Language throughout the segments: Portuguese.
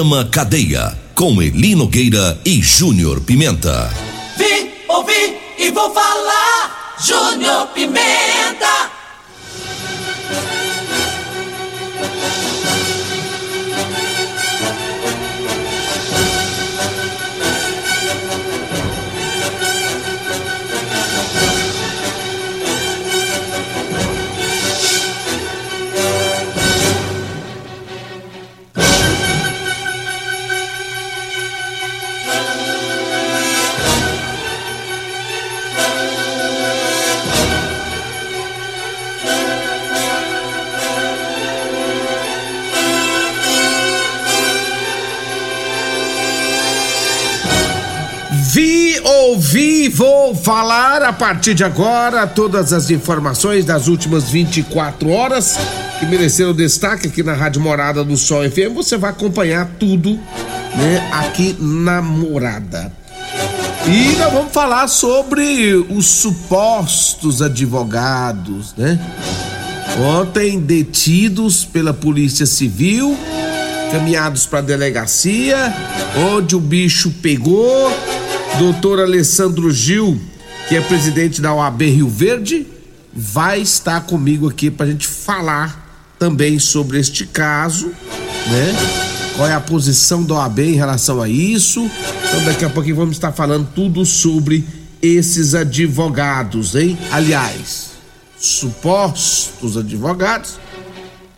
Programa Cadeia, com Eli Nogueira e Júnior Pimenta. Vim, ouvi e vou falar, Júnior Pimenta. Falar a partir de agora todas as informações das últimas 24 horas que mereceram destaque aqui na Rádio Morada do Sol FM. Você vai acompanhar tudo, né, aqui na Morada. E nós vamos falar sobre os supostos advogados, né? Ontem detidos pela Polícia Civil, caminhados para a delegacia, onde o bicho pegou. Doutor Alessandro Gil, que é presidente da OAB Rio Verde, vai estar comigo aqui para a gente falar também sobre este caso, né? Qual é a posição da OAB em relação a isso? Então daqui a pouquinho vamos estar falando tudo sobre esses advogados, hein? Aliás, supostos advogados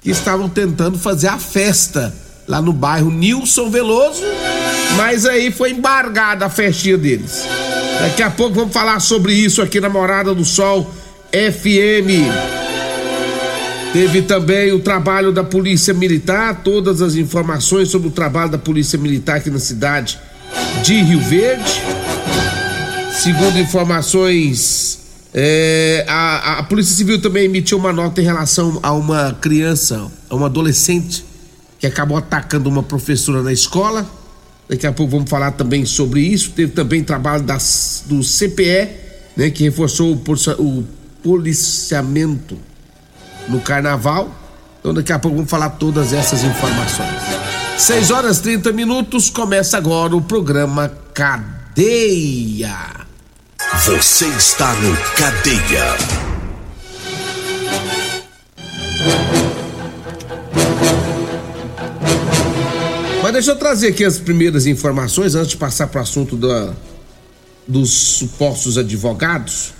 que estavam tentando fazer a festa lá no bairro Nilson Veloso, mas aí foi embargada a festinha deles. Daqui a pouco vamos falar sobre isso aqui na Morada do Sol FM. Teve também o trabalho da Polícia Militar, todas as informações sobre o trabalho da Polícia Militar aqui na cidade de Rio Verde. Segundo informações, é, a, a Polícia Civil também emitiu uma nota em relação a uma criança, a uma adolescente que acabou atacando uma professora na escola. Daqui a pouco vamos falar também sobre isso. Teve também trabalho das, do CPE, né, que reforçou o, o policiamento no carnaval. Então daqui a pouco vamos falar todas essas informações. 6 horas 30 minutos, começa agora o programa Cadeia. Você está no Cadeia. Mas deixa eu trazer aqui as primeiras informações antes de passar para o assunto da, dos supostos advogados.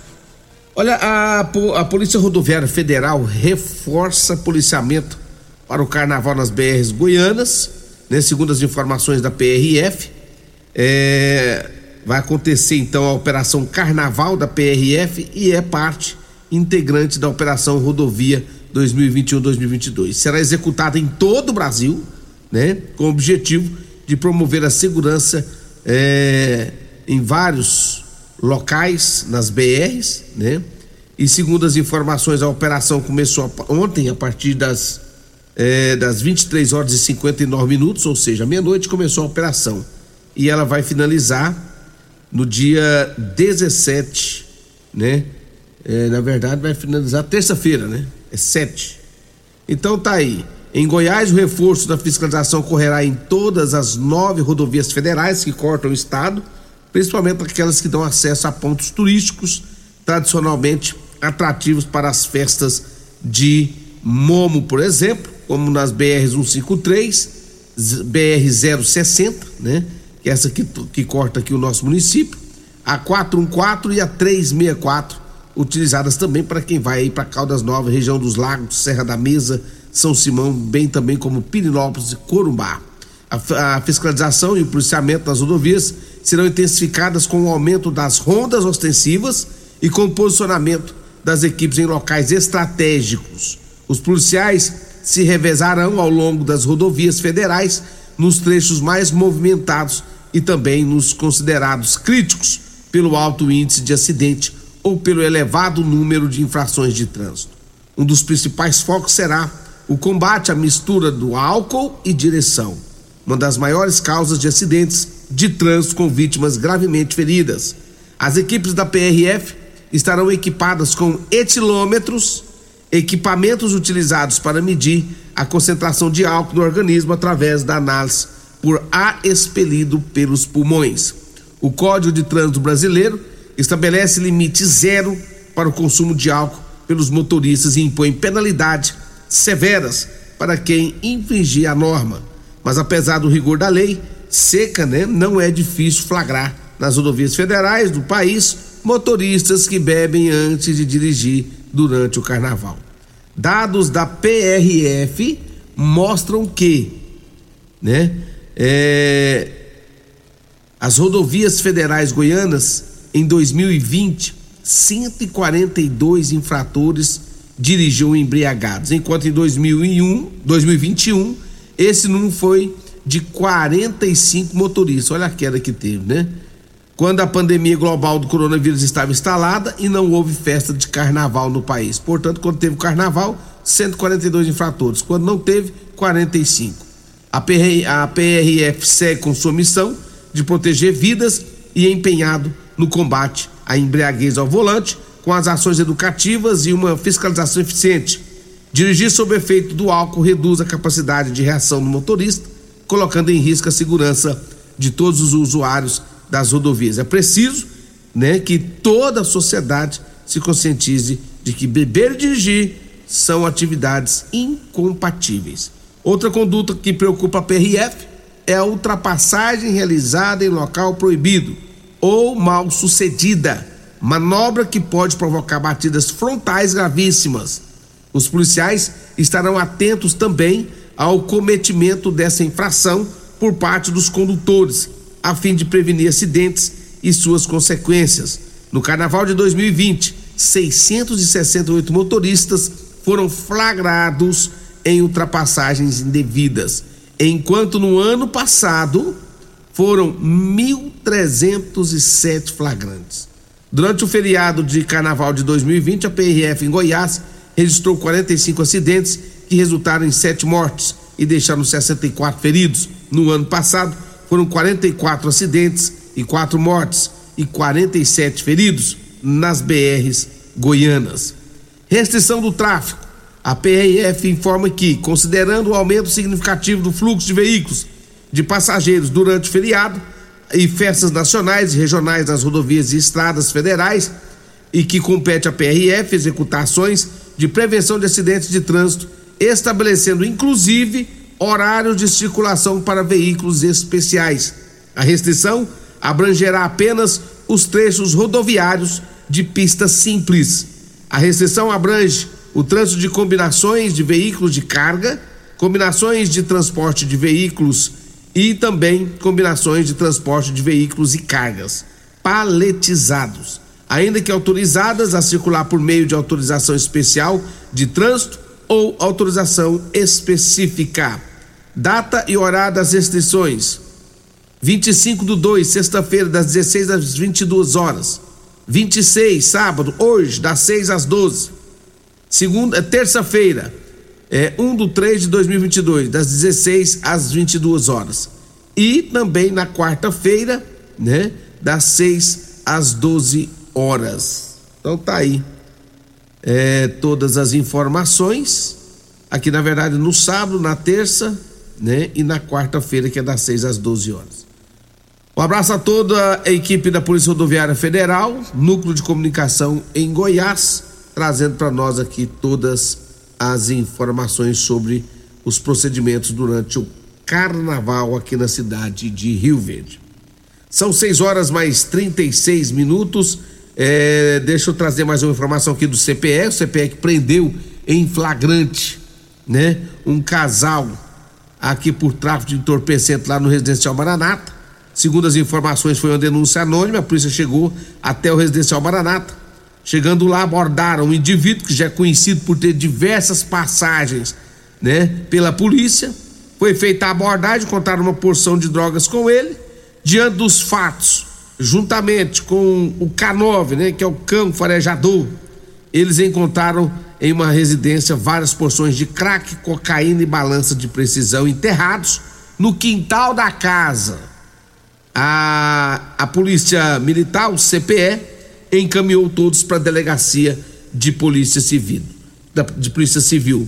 Olha, a, a Polícia Rodoviária Federal reforça policiamento para o carnaval nas BRs goianas, né? Segundo as informações da PRF, é, vai acontecer então a Operação Carnaval da PRF e é parte integrante da Operação Rodovia 2021-2022. Será executada em todo o Brasil, né? Com o objetivo de promover a segurança é, em vários locais nas BRs, né? E segundo as informações, a operação começou ontem a partir das é, das 23 horas e 59 minutos, ou seja, meia-noite, começou a operação. E ela vai finalizar no dia 17, né? É, na verdade, vai finalizar terça-feira, né? É 7. Então tá aí. Em Goiás, o reforço da fiscalização ocorrerá em todas as nove rodovias federais que cortam o estado, principalmente aquelas que dão acesso a pontos turísticos tradicionalmente atrativos para as festas de Momo, por exemplo, como nas BR 153, BR 060, né? Que é essa que, que corta aqui o nosso município, a 414 e a 364, utilizadas também para quem vai aí para Caldas Novas, região dos Lagos, Serra da Mesa, São Simão, bem também como Pirinópolis e Corumbá. A, a fiscalização e o policiamento das rodovias serão intensificadas com o aumento das rondas ostensivas e com o posicionamento das equipes em locais estratégicos. Os policiais se revezarão ao longo das rodovias federais nos trechos mais movimentados e também nos considerados críticos pelo alto índice de acidente ou pelo elevado número de infrações de trânsito. Um dos principais focos será o combate à mistura do álcool e direção, uma das maiores causas de acidentes de trânsito com vítimas gravemente feridas. As equipes da PRF estarão equipadas com etilômetros, equipamentos utilizados para medir a concentração de álcool no organismo através da análise por ar expelido pelos pulmões. O Código de Trânsito Brasileiro estabelece limite zero para o consumo de álcool pelos motoristas e impõe penalidade severas para quem infringir a norma. Mas apesar do rigor da lei seca, né, não é difícil flagrar nas rodovias federais do país motoristas que bebem antes de dirigir durante o carnaval. Dados da PRF mostram que, né, é, as rodovias federais goianas em 2020 142 infratores dirigiam embriagados, enquanto em 2001, 2021 esse número foi de 45 motoristas. Olha a queda que teve, né? quando a pandemia global do coronavírus estava instalada e não houve festa de carnaval no país. Portanto, quando teve carnaval, 142 infratores. Quando não teve, 45. A, PR, a PRF segue com sua missão de proteger vidas e empenhado no combate à embriaguez ao volante, com as ações educativas e uma fiscalização eficiente. Dirigir sob efeito do álcool reduz a capacidade de reação do motorista, colocando em risco a segurança de todos os usuários das rodovias. É preciso né, que toda a sociedade se conscientize de que beber e dirigir são atividades incompatíveis. Outra conduta que preocupa a PRF é a ultrapassagem realizada em local proibido ou mal sucedida, manobra que pode provocar batidas frontais gravíssimas. Os policiais estarão atentos também ao cometimento dessa infração por parte dos condutores, a fim de prevenir acidentes e suas consequências. No carnaval de 2020, 668 motoristas foram flagrados em ultrapassagens indevidas, enquanto no ano passado foram 1.307 flagrantes. Durante o feriado de carnaval de 2020, a PRF em Goiás registrou 45 acidentes que resultaram em sete mortes e deixaram 64 feridos. No ano passado, foram 44 acidentes e quatro mortes e 47 feridos nas BRs goianas. Restrição do tráfego. A PRF informa que, considerando o aumento significativo do fluxo de veículos de passageiros durante o feriado e festas nacionais e regionais nas rodovias e estradas federais, e que compete à PRF executar ações de prevenção de acidentes de trânsito, estabelecendo inclusive horários de circulação para veículos especiais. A restrição abrangerá apenas os trechos rodoviários de pista simples. A restrição abrange o trânsito de combinações de veículos de carga, combinações de transporte de veículos e também combinações de transporte de veículos e cargas paletizados, ainda que autorizadas a circular por meio de autorização especial de trânsito ou autorização específica. Data e horário das restrições: 25 do 2, sexta-feira, das 16 às 22 horas. 26, sábado, hoje, das 6 às 12. Segunda, terça-feira, é, 1 do 3 de 2022, das 16 às 22 horas. E também na quarta-feira, né, das 6 às 12 horas. Então tá aí é, todas as informações. Aqui, na verdade, no sábado, na terça, né, e na quarta-feira, que é das 6 às 12 horas. Um abraço a toda a equipe da Polícia Rodoviária Federal, Núcleo de Comunicação em Goiás, trazendo para nós aqui todas as informações sobre os procedimentos durante o carnaval aqui na cidade de Rio Verde. São 6 horas mais 36 minutos. É, deixa eu trazer mais uma informação aqui do CPE. O CPE que prendeu em flagrante, né? Um casal aqui por tráfico de entorpecente lá no residencial Maranata. Segundo as informações, foi uma denúncia anônima. A polícia chegou até o residencial Maranata. Chegando lá, abordaram um indivíduo que já é conhecido por ter diversas passagens, né, pela polícia. Foi feita a abordagem, contaram uma porção de drogas com ele. Diante dos fatos, juntamente com o K9, né, que é o cão farejador, eles encontraram em uma residência várias porções de crack, cocaína e balança de precisão enterrados no quintal da casa a, a Polícia Militar, o CPE, encaminhou todos para a delegacia de Polícia Civil. Da, de Polícia Civil.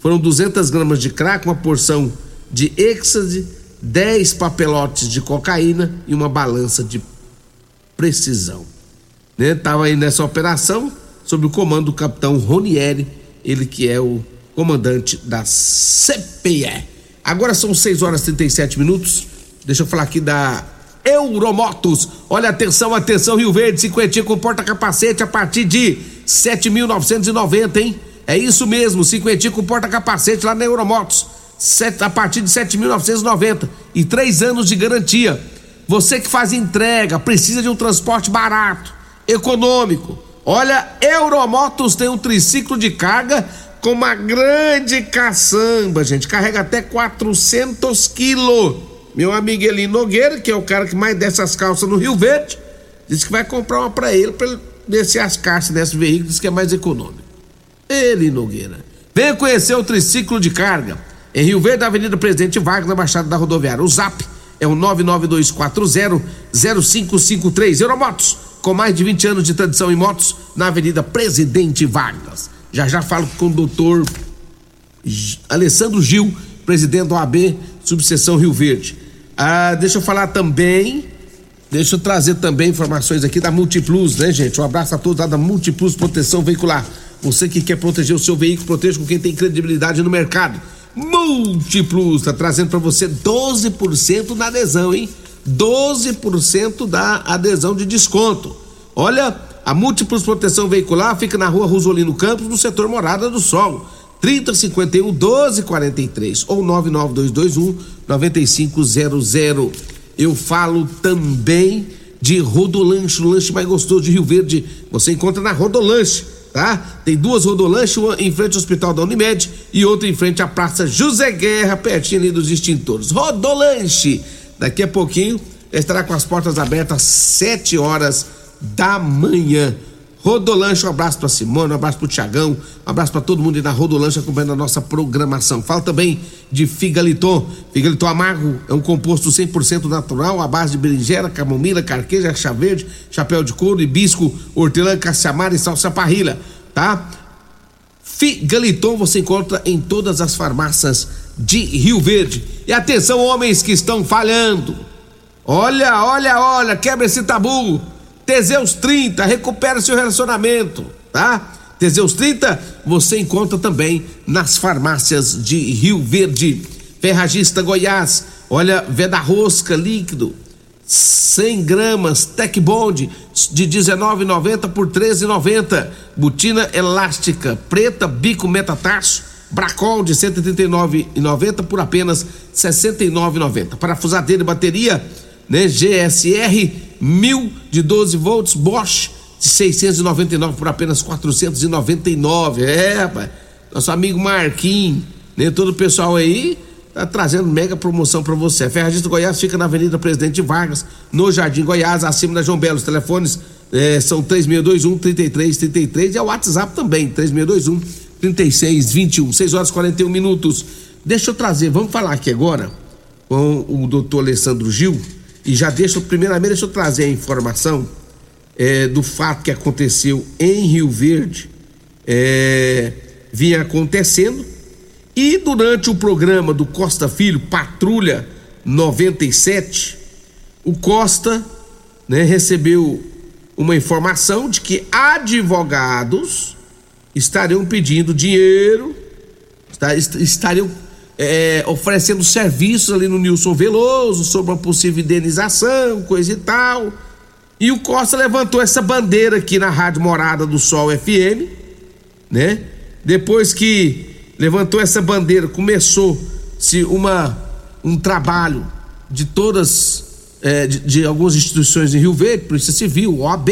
Foram 200 gramas de crack, uma porção de êxtase, 10 papelotes de cocaína e uma balança de precisão. Né? Tava aí nessa operação sob o comando do capitão Ronieri, ele que é o comandante da CPE. Agora são 6 horas e 37 minutos. Deixa eu falar aqui da Euromotos. Olha, atenção, atenção, Rio Verde, cinquentinha com porta-capacete a partir de 7.990, hein? É isso mesmo, cinquentinha com porta-capacete lá na Euromotos. A partir de 7.990 e três anos de garantia. Você que faz entrega, precisa de um transporte barato, econômico. Olha, Euromotos tem um triciclo de carga com uma grande caçamba, gente. Carrega até 400 quilos meu amigo Eli Nogueira, que é o cara que mais desce as calças no Rio Verde, disse que vai comprar uma para ele, para ele descer as caixas desse veículo, diz que é mais econômico. Eli Nogueira. Venha conhecer o triciclo de carga em Rio Verde, Avenida Presidente Vargas, na Baixada da Rodoviária. O zap é o 992400553. Euromotos, com mais de 20 anos de tradição em motos, na Avenida Presidente Vargas. Já já falo com o doutor Alessandro Gil, presidente do AB, subseção Rio Verde. Ah, deixa eu falar também, deixa eu trazer também informações aqui da Multiplus, né, gente? Um abraço a todos lá da Multiplus Proteção Veicular. Você que quer proteger o seu veículo, proteja com quem tem credibilidade no mercado. Multiplus tá trazendo para você 12% na adesão, hein? 12% da adesão de desconto. Olha, a Múltiplos Proteção Veicular fica na rua Rosolino Campos, no setor Morada do Sol. 3051 1243 ou 99221 9500. Eu falo também de Rodolanche, o lanche mais gostoso de Rio Verde. Você encontra na Rodolanche, tá? Tem duas Rodolanche, uma em frente ao Hospital da Unimed e outra em frente à Praça José Guerra, pertinho ali dos extintores. Rodolanche, daqui a pouquinho estará com as portas abertas às 7 horas da manhã. Rodolanche, um abraço para Simone, um abraço para o Tiagão, um abraço para todo mundo aí na Rodolanche acompanhando a nossa programação. Fala também de Figaliton. Figaliton amargo é um composto 100% natural, à base de berinjela, camomila, carqueja, chá verde, chapéu de couro, hibisco, hortelã, caçamara e salsa parrilha, tá? Figaliton você encontra em todas as farmácias de Rio Verde. E atenção, homens que estão falhando. Olha, olha, olha, quebra esse tabu. Teseus 30, recupera seu relacionamento, tá? Teseus 30 você encontra também nas farmácias de Rio Verde. Ferragista Goiás, olha, Veda Rosca líquido, 100 gramas, Tec Bond de 19,90 por 13,90. Botina elástica preta, bico metatarso, Bracol de 139,90 por apenas 69,90. Parafusadeira e bateria, né? GSR 1000 de 12 volts Bosch de 699 por apenas 499. É, rapaz. Nosso amigo Marquinhos, né? Todo o pessoal aí tá trazendo mega promoção para você. Ferragista Goiás fica na Avenida Presidente Vargas, no Jardim Goiás, acima da João Belo. Os telefones é, são 3621 3333 e é o WhatsApp também, 3621 36 21, 6 horas e 41 minutos. Deixa eu trazer, vamos falar aqui agora com o doutor Alessandro Gil. E já deixa, primeiramente, deixa eu trazer a informação é, do fato que aconteceu em Rio Verde. É, vinha acontecendo. E durante o programa do Costa Filho, Patrulha 97, o Costa né, recebeu uma informação de que advogados estariam pedindo dinheiro, estariam é, oferecendo serviços ali no Nilson Veloso sobre uma possível indenização, coisa e tal. E o Costa levantou essa bandeira aqui na Rádio Morada do Sol FM, né? Depois que levantou essa bandeira, começou-se uma um trabalho de todas é, de, de, algumas instituições em Rio Verde, Polícia Civil, OAB,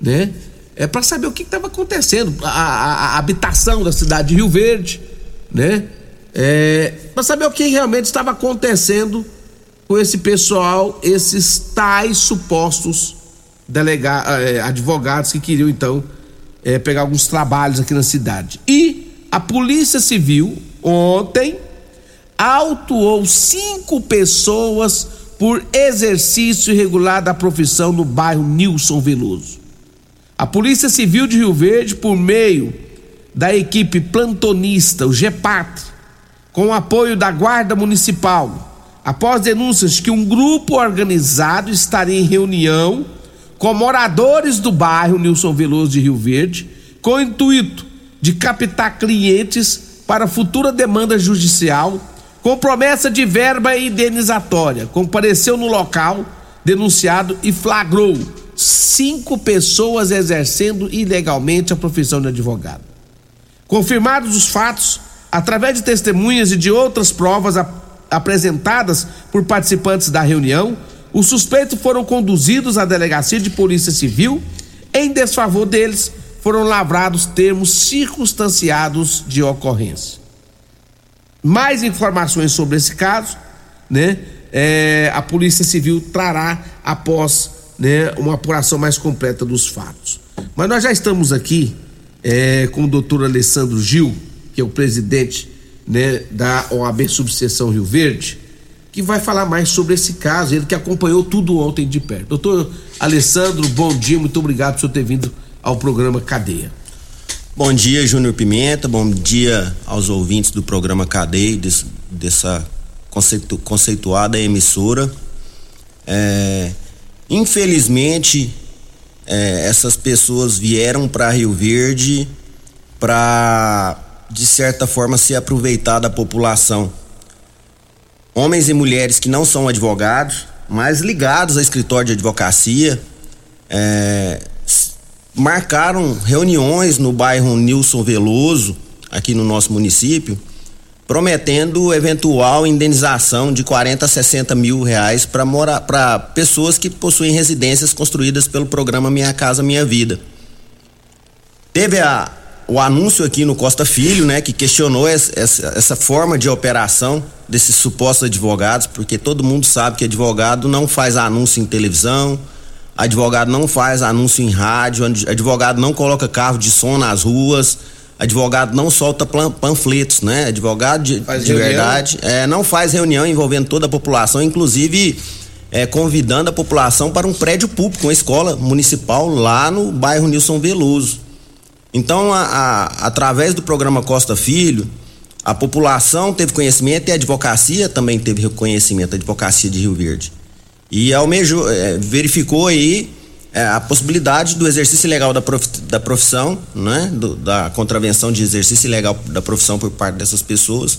né? É para saber o que estava acontecendo, a, a, a, habitação da cidade de Rio Verde, né? É, para saber o que realmente estava acontecendo com esse pessoal, esses tais supostos delega, é, advogados que queriam então é, pegar alguns trabalhos aqui na cidade. E a Polícia Civil ontem autuou cinco pessoas por exercício irregular da profissão no bairro Nilson Veloso. A Polícia Civil de Rio Verde, por meio da equipe plantonista, o GEPAT, com o apoio da Guarda Municipal, após denúncias que um grupo organizado estaria em reunião com moradores do bairro Nilson Veloso de Rio Verde, com o intuito de captar clientes para futura demanda judicial, com promessa de verba indenizatória, compareceu no local denunciado e flagrou cinco pessoas exercendo ilegalmente a profissão de advogado. Confirmados os fatos, através de testemunhas e de outras provas ap apresentadas por participantes da reunião, os suspeitos foram conduzidos à delegacia de polícia civil. Em desfavor deles, foram lavrados termos circunstanciados de ocorrência. Mais informações sobre esse caso, né? É, a Polícia Civil trará após né, uma apuração mais completa dos fatos. Mas nós já estamos aqui é, com o doutor Alessandro Gil, que é o presidente né, da OAB Subseção Rio Verde, que vai falar mais sobre esse caso, ele que acompanhou tudo ontem de perto. Doutor Alessandro, bom dia, muito obrigado por ter vindo ao programa Cadeia. Bom dia, Júnior Pimenta, bom dia aos ouvintes do programa Cadeia, desse, dessa conceitu, conceituada emissora. É, infelizmente, é, essas pessoas vieram para Rio Verde para, de certa forma, se aproveitar da população. Homens e mulheres que não são advogados, mas ligados a escritório de advocacia, é, marcaram reuniões no bairro Nilson Veloso, aqui no nosso município, prometendo eventual indenização de 40 a 60 mil reais para pessoas que possuem residências construídas pelo programa Minha Casa Minha Vida. Teve a, o anúncio aqui no Costa Filho, né, que questionou essa, essa, essa forma de operação desses supostos advogados, porque todo mundo sabe que advogado não faz anúncio em televisão, advogado não faz anúncio em rádio, advogado não coloca carro de som nas ruas, advogado não solta panfletos, né? Advogado de, de verdade é, não faz reunião envolvendo toda a população, inclusive é, convidando a população para um prédio público, uma escola municipal lá no bairro Nilson Veloso. Então, a, a, através do programa Costa Filho, a população teve conhecimento e a advocacia também teve reconhecimento, a advocacia de Rio Verde. E almejou, é, verificou aí é, a possibilidade do exercício ilegal da, prof, da profissão, né? Do, da contravenção de exercício ilegal da profissão por parte dessas pessoas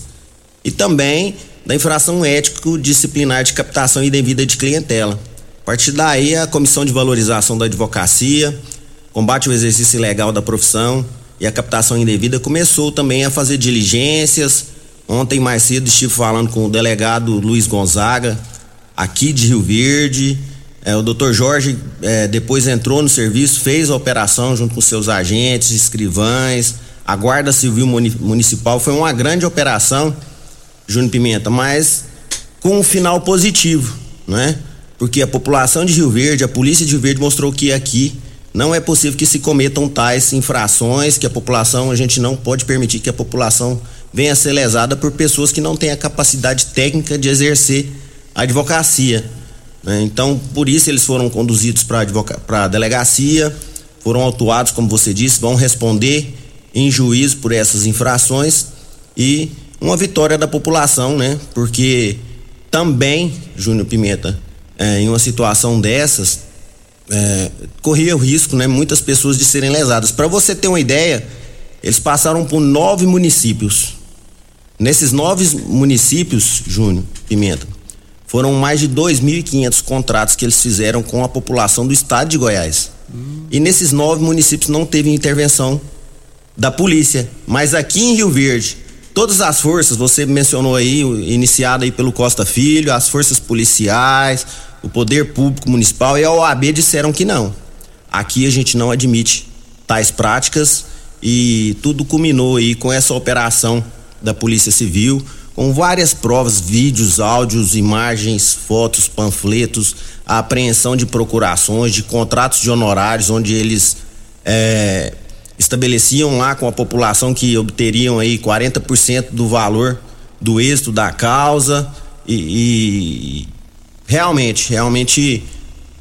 e também da infração ético-disciplinar de captação indevida de clientela. A partir daí, a Comissão de Valorização da Advocacia, combate ao exercício ilegal da profissão e a captação indevida começou também a fazer diligências. Ontem mais cedo estive falando com o delegado Luiz Gonzaga, aqui de Rio Verde, é, o doutor Jorge é, depois entrou no serviço, fez a operação junto com seus agentes, escrivães, a Guarda Civil Municipal. Foi uma grande operação, Júnior Pimenta, mas com um final positivo, né? Porque a população de Rio Verde, a polícia de Rio Verde mostrou que aqui não é possível que se cometam tais infrações, que a população, a gente não pode permitir que a população venha ser lesada por pessoas que não têm a capacidade técnica de exercer a advocacia. Né? Então, por isso eles foram conduzidos para a delegacia, foram autuados, como você disse, vão responder em juízo por essas infrações e uma vitória da população, né? Porque também, Júnior Pimenta, é, em uma situação dessas, é, corria o risco, né? Muitas pessoas de serem lesadas. Para você ter uma ideia, eles passaram por nove municípios. Nesses nove municípios, Júnior Pimenta, foram mais de 2.500 contratos que eles fizeram com a população do estado de Goiás. Hum. E nesses nove municípios não teve intervenção da polícia. Mas aqui em Rio Verde, todas as forças, você mencionou aí, iniciada aí pelo Costa Filho, as forças policiais, o Poder Público Municipal e a OAB disseram que não. Aqui a gente não admite tais práticas e tudo culminou aí com essa operação da Polícia Civil, com várias provas, vídeos, áudios, imagens, fotos, panfletos, a apreensão de procurações, de contratos de honorários, onde eles é, estabeleciam lá com a população que obteriam aí 40% do valor do êxito da causa e, e realmente, realmente,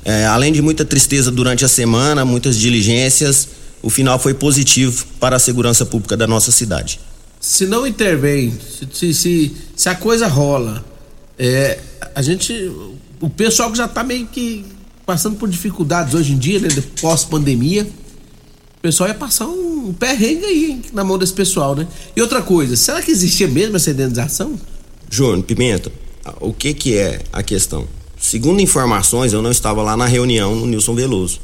é, além de muita tristeza durante a semana, muitas diligências, o final foi positivo para a segurança pública da nossa cidade. Se não intervém, se, se, se a coisa rola, é, a gente, o pessoal que já está meio que passando por dificuldades hoje em dia, né, pós-pandemia, pessoal ia passar um perrengue aí hein, na mão desse pessoal, né? E outra coisa, será que existia mesmo essa indenização? Júnior, Pimenta, o que que é a questão? Segundo informações, eu não estava lá na reunião no Nilson Veloso.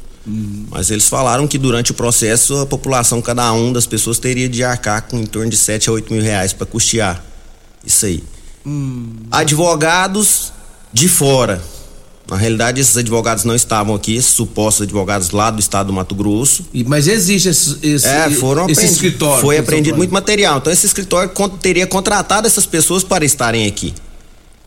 Mas eles falaram que durante o processo a população, cada um das pessoas teria de arcar com em torno de 7 a 8 mil reais para custear isso aí. Hum. Advogados de fora, na realidade, esses advogados não estavam aqui, esses supostos advogados lá do estado do Mato Grosso. E, mas existe esse, esse, é, foram esse escritório. Foi apreendido muito material. Então, esse escritório teria contratado essas pessoas para estarem aqui.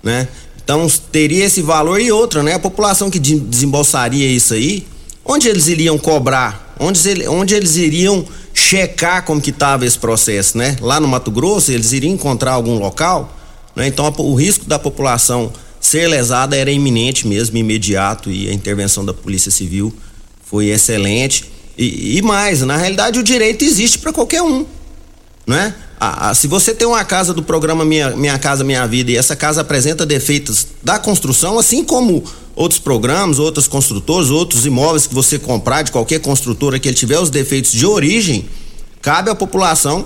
Né? Então, teria esse valor e outra, né? A população que desembolsaria isso aí, onde eles iriam cobrar? Onde, onde eles iriam checar como que estava esse processo, né? Lá no Mato Grosso, eles iriam encontrar algum local? Né? Então, o risco da população ser lesada era iminente mesmo, imediato, e a intervenção da Polícia Civil foi excelente. E, e mais, na realidade o direito existe para qualquer um, né? Ah, ah, se você tem uma casa do programa Minha, Minha Casa Minha Vida e essa casa apresenta defeitos da construção, assim como outros programas, outros construtores, outros imóveis que você comprar de qualquer construtora que ele tiver os defeitos de origem, cabe à população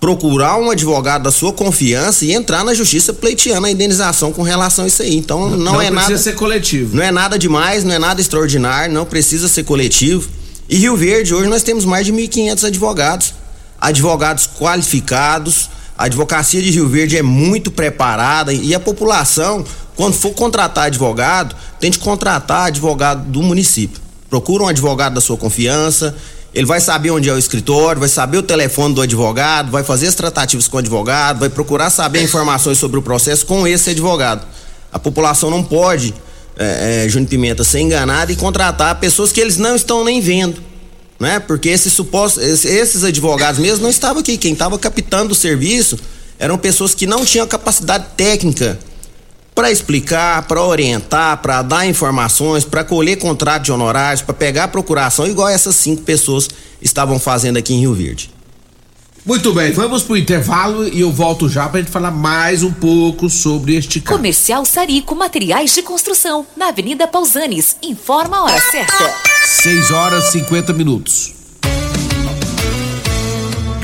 procurar um advogado da sua confiança e entrar na justiça pleiteando a indenização com relação a isso aí. Então não, não é nada. Não precisa ser coletivo. Não é nada demais, não é nada extraordinário, não precisa ser coletivo. E Rio Verde, hoje nós temos mais de 1.500 advogados. Advogados qualificados. A advocacia de Rio Verde é muito preparada e a população, quando for contratar advogado, tem de contratar advogado do município. Procura um advogado da sua confiança, ele vai saber onde é o escritório, vai saber o telefone do advogado, vai fazer as tratativas com o advogado, vai procurar saber informações sobre o processo com esse advogado. A população não pode, é, é, Júnior Pimenta, ser enganada e contratar pessoas que eles não estão nem vendo. Né? Porque esses supostos, esses advogados mesmo não estavam aqui. Quem estava captando o serviço eram pessoas que não tinham capacidade técnica para explicar, para orientar, para dar informações, para colher contrato de honorários, para pegar procuração, igual essas cinco pessoas estavam fazendo aqui em Rio Verde. Muito bem, vamos pro intervalo e eu volto já pra gente falar mais um pouco sobre este caso. Comercial Sarico Materiais de Construção, na Avenida Pausanes. Informa a hora certa. 6 horas e 50 minutos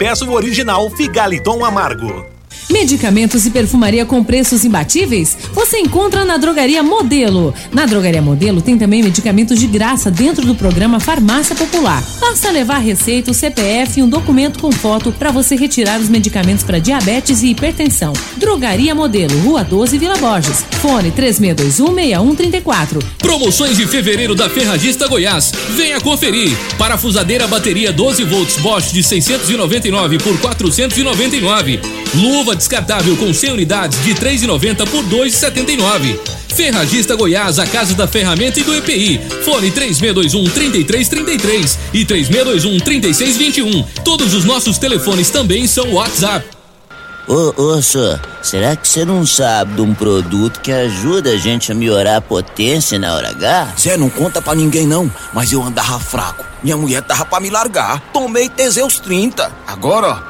peça o original Figaliton Amargo. Medicamentos e perfumaria com preços imbatíveis? Você encontra na Drogaria Modelo. Na Drogaria Modelo tem também medicamentos de graça dentro do programa Farmácia Popular. Basta levar receita, CPF e um documento com foto para você retirar os medicamentos para diabetes e hipertensão. Drogaria Modelo, Rua 12, Vila Borges. Fone 36216134. Promoções de fevereiro da Ferragista Goiás. Venha conferir. Parafusadeira bateria 12 volts Bosch de 699 por 499. Luva descartável com 100 unidades de 3,90 por 2,79. Ferragista Goiás, a casa da ferramenta e do EPI. Fone 3621 3333 e 3621 3621. Todos os nossos telefones também são WhatsApp. Ô, ô, senhor, será que você não sabe de um produto que ajuda a gente a melhorar a potência na hora H? Zé, não conta pra ninguém não, mas eu andava fraco. Minha mulher tava pra me largar. Tomei Teseus 30. Agora, ó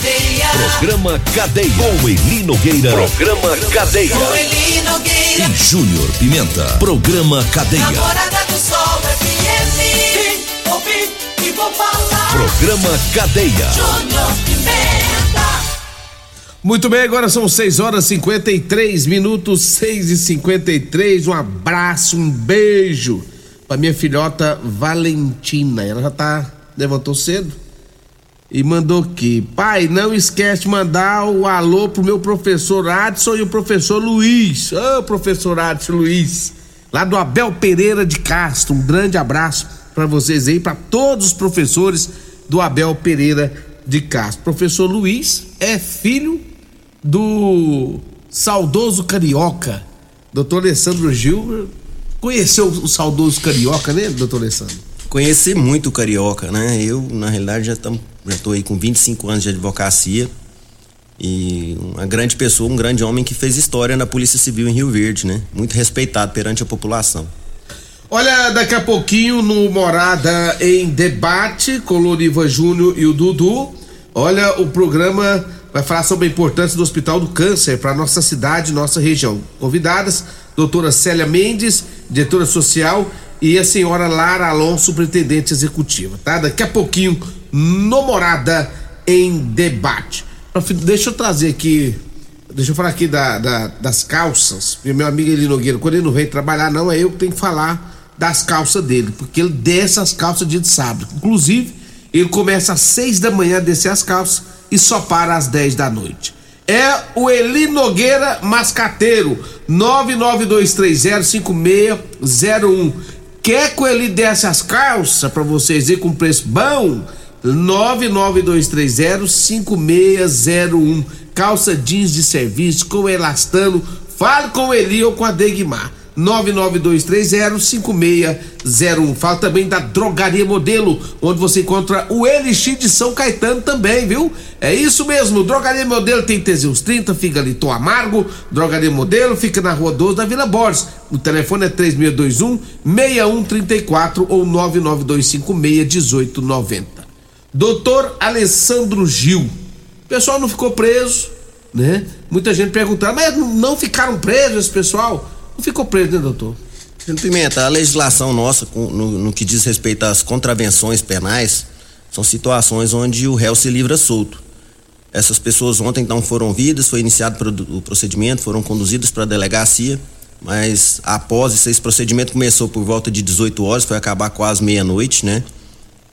Programa Cadeia. Com Eli Nogueira. Programa Cadeia. Com Eli Nogueira. E Júnior Pimenta. Programa Cadeia. Namorada do Sol FM. Vim, ouvi e vou falar. Programa Cadeia. Júnior Pimenta. Muito bem, agora são 6 horas e 53 minutos, 6 e 53 Um abraço, um beijo pra minha filhota Valentina. Ela já tá. levantou cedo e mandou aqui: Pai, não esquece de mandar o alô pro meu professor Adson e o professor Luiz. Ô, oh, professor Adson Luiz, lá do Abel Pereira de Castro. Um grande abraço para vocês aí, para todos os professores do Abel Pereira de Castro. Professor Luiz é filho do saudoso carioca, doutor Alessandro Gil. Conheceu o saudoso carioca, né, doutor Alessandro? Conheci muito o carioca, né? Eu, na realidade, já estamos já estou aí com 25 anos de advocacia e uma grande pessoa, um grande homem que fez história na Polícia Civil em Rio Verde, né? Muito respeitado perante a população. Olha, daqui a pouquinho no Morada em Debate com Loriva Júnior e o Dudu. Olha, o programa vai falar sobre a importância do Hospital do Câncer para nossa cidade, nossa região. Convidadas, doutora Célia Mendes, diretora social, e a senhora Lara Alonso, superintendente executiva, tá? Daqui a pouquinho no Morada em Debate. Deixa eu trazer aqui, deixa eu falar aqui da, da, das calças. Meu amigo Eli Nogueira, quando ele não vem trabalhar, não é eu que tenho que falar das calças dele, porque ele desce as calças dia de sábado. Inclusive, ele começa às seis da manhã a descer as calças e só para às dez da noite. É o Eli Nogueira Mascateiro, 992305601. Quer que ele desce as calças para vocês ir com preço bom? 992305601. Calça jeans de serviço com elastano. Fale com ele ou com a Degmar. 992305601. Fala também da Drogaria Modelo, onde você encontra o Elixir de São Caetano também, viu? É isso mesmo, Drogaria Modelo tem Teseus 30, fica ali Tom Amargo. Drogaria Modelo fica na Rua 12 da Vila Borges. O telefone é 3621 6134 ou 99256 1890. Doutor Alessandro Gil. O pessoal não ficou preso, né? Muita gente perguntando, mas não ficaram presos esse pessoal? Não ficou preso, né, doutor? Pimenta, a legislação nossa, no, no, que diz respeito às contravenções penais, são situações onde o réu se livra solto. Essas pessoas ontem então foram ouvidas, foi iniciado o procedimento, foram conduzidas para a delegacia, mas após esse procedimento começou por volta de 18 horas, foi acabar quase meia-noite, né?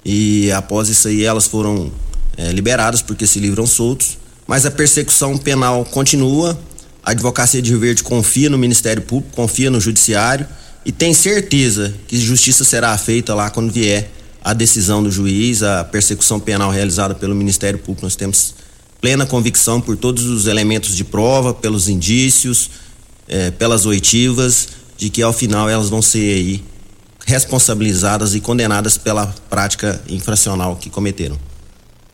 E após isso aí elas foram é, liberadas porque se livram soltos, mas a persecução penal continua. A advocacia de Rio Verde confia no Ministério Público, confia no Judiciário e tem certeza que justiça será feita lá quando vier a decisão do juiz, a persecução penal realizada pelo Ministério Público. Nós temos plena convicção por todos os elementos de prova, pelos indícios, eh, pelas oitivas, de que ao final elas vão ser aí responsabilizadas e condenadas pela prática infracional que cometeram.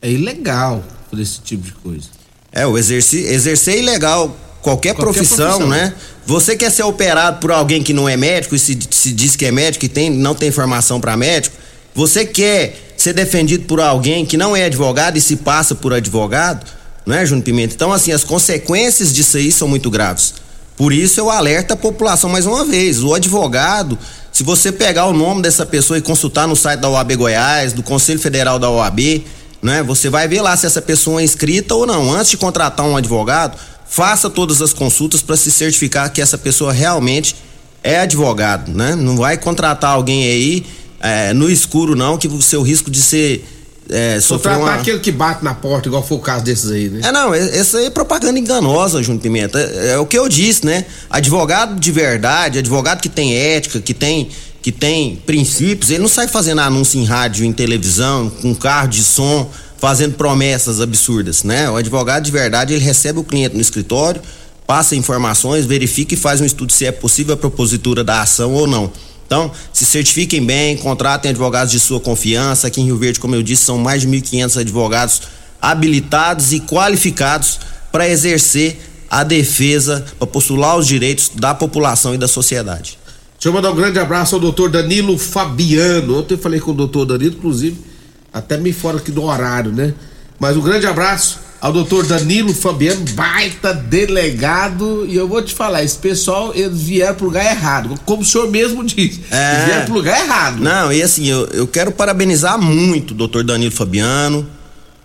É ilegal fazer esse tipo de coisa. É, o exercer, exercer ilegal qualquer, Qualquer profissão, profissão. né? Você quer ser operado por alguém que não é médico e se, se diz que é médico e tem, não tem formação para médico, você quer ser defendido por alguém que não é advogado e se passa por advogado, não é, Júnior Pimenta? Então, assim, as consequências disso aí são muito graves. Por isso eu alerto a população mais uma vez. O advogado, se você pegar o nome dessa pessoa e consultar no site da OAB Goiás, do Conselho Federal da OAB, né? Você vai ver lá se essa pessoa é inscrita ou não. Antes de contratar um advogado, faça todas as consultas para se certificar que essa pessoa realmente é advogado, né? Não vai contratar alguém aí é, no escuro não, que o seu risco de ser é, sofrer Contratar uma... aquele que bate na porta, igual foi o caso desses aí, né? É, não, é- essa aí é propaganda enganosa, Júnior Pimenta. É, é o que eu disse, né? Advogado de verdade, advogado que tem ética, que tem, que tem princípios, ele não sai fazendo anúncio em rádio, em televisão, com carro de som, fazendo promessas absurdas, né? O advogado de verdade, ele recebe o cliente no escritório, passa informações, verifica e faz um estudo se é possível a propositura da ação ou não. Então, se certifiquem bem, contratem advogados de sua confiança. Aqui em Rio Verde, como eu disse, são mais de 1.500 advogados habilitados e qualificados para exercer a defesa, para postular os direitos da população e da sociedade. Deixa eu mandar um grande abraço ao doutor Danilo Fabiano. Ontem eu falei com o doutor Danilo, inclusive, até me fora aqui do horário, né? Mas um grande abraço ao doutor Danilo Fabiano, baita delegado. E eu vou te falar, esse pessoal, eles vieram pro lugar errado. Como o senhor mesmo disse, eles vieram pro lugar errado. Não, e assim, eu, eu quero parabenizar muito o doutor Danilo Fabiano,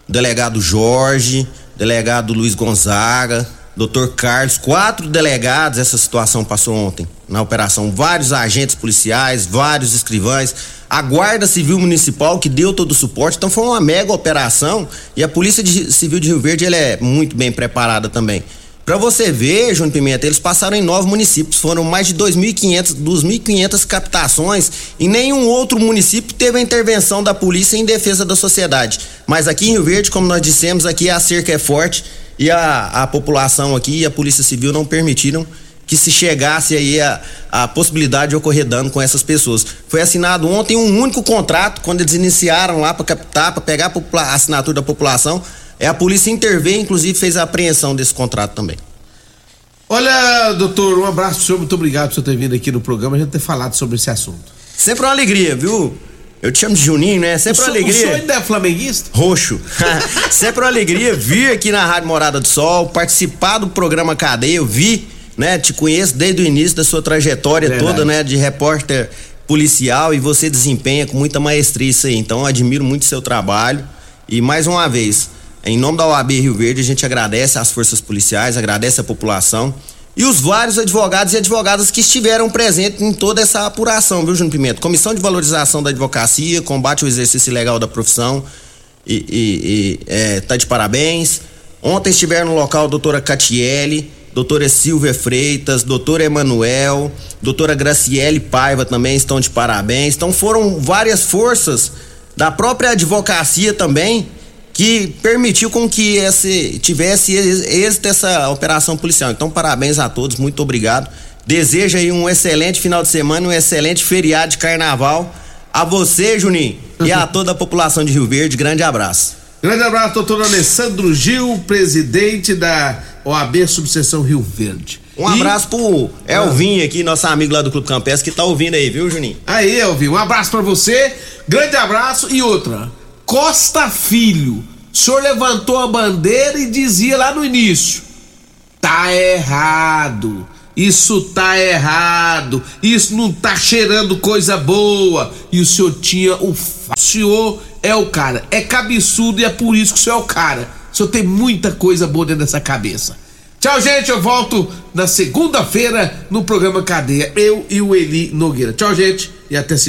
delegado Jorge, delegado Luiz Gonzaga, doutor Carlos, quatro delegados essa situação passou ontem. Na operação, vários agentes policiais, vários escrivães, a Guarda Civil Municipal que deu todo o suporte, então foi uma mega operação. E a Polícia Civil de Rio Verde ela é muito bem preparada também. Pra você ver, Júnior Pimenta, eles passaram em nove municípios, foram mais de 2.500, 2.500 captações e nenhum outro município teve a intervenção da polícia em defesa da sociedade. Mas aqui em Rio Verde, como nós dissemos, aqui a cerca é forte e a, a população aqui e a Polícia Civil não permitiram que se chegasse aí a, a possibilidade de ocorrer dano com essas pessoas. Foi assinado ontem um único contrato, quando eles iniciaram lá para captar, para pegar a assinatura da população. É a polícia interveio, inclusive fez a apreensão desse contrato também. Olha, doutor, um abraço senhor, muito obrigado por você ter vindo aqui no programa e a gente ter falado sobre esse assunto. Sempre uma alegria, viu? Eu te chamo de Juninho, né? Sempre uma senhor- O senhor alegria. ainda é flamenguista? Roxo. Sempre uma alegria vir aqui na Rádio Morada do Sol, participar do programa Cadeia. Eu vi, né? Te conheço desde o início da sua trajetória Verdade. toda, né? De repórter policial e você desempenha com muita maestria isso aí. Então, admiro muito seu trabalho. E mais uma vez, em nome da OAB Rio Verde, a gente agradece às forças policiais, agradece à população e os vários advogados e advogadas que estiveram presentes em toda essa apuração, viu, Júnior Pimenta? Comissão de Valorização da Advocacia, combate ao exercício ilegal da profissão, e, e- e, é, tá de parabéns. Ontem estiveram no local a doutora Catiele, doutora Silvia Freitas, doutora Emanuel, doutora Graciele Paiva também estão de parabéns. Então foram várias forças da própria advocacia também que permitiu com que esse, tivesse êx- êxito essa operação policial. Então parabéns a todos, muito obrigado. Desejo aí um excelente final de semana, um excelente feriado de carnaval. A você, Juninho, e a toda a população de Rio Verde, grande abraço. Grande abraço, doutor Alessandro Gil, presidente da OAB Subseção Rio Verde. Um abraço pro Elvinho aqui, nosso amigo lá do Clube Campestre, que tá ouvindo aí, viu, Juninho? Aí, Elvio, um abraço pra você, grande abraço e outra. Costa Filho, o senhor levantou a bandeira e dizia lá no início: tá errado. Isso tá errado. Isso não tá cheirando coisa boa. E o senhor tinha o. O senhor é o cara. É cabeçudo e é por isso que o senhor é o cara. O senhor tem muita coisa boa dentro dessa cabeça. Tchau, gente. Eu volto na segunda-feira no programa Cadeia. Eu e o Eli Nogueira. Tchau, gente. E até segunda.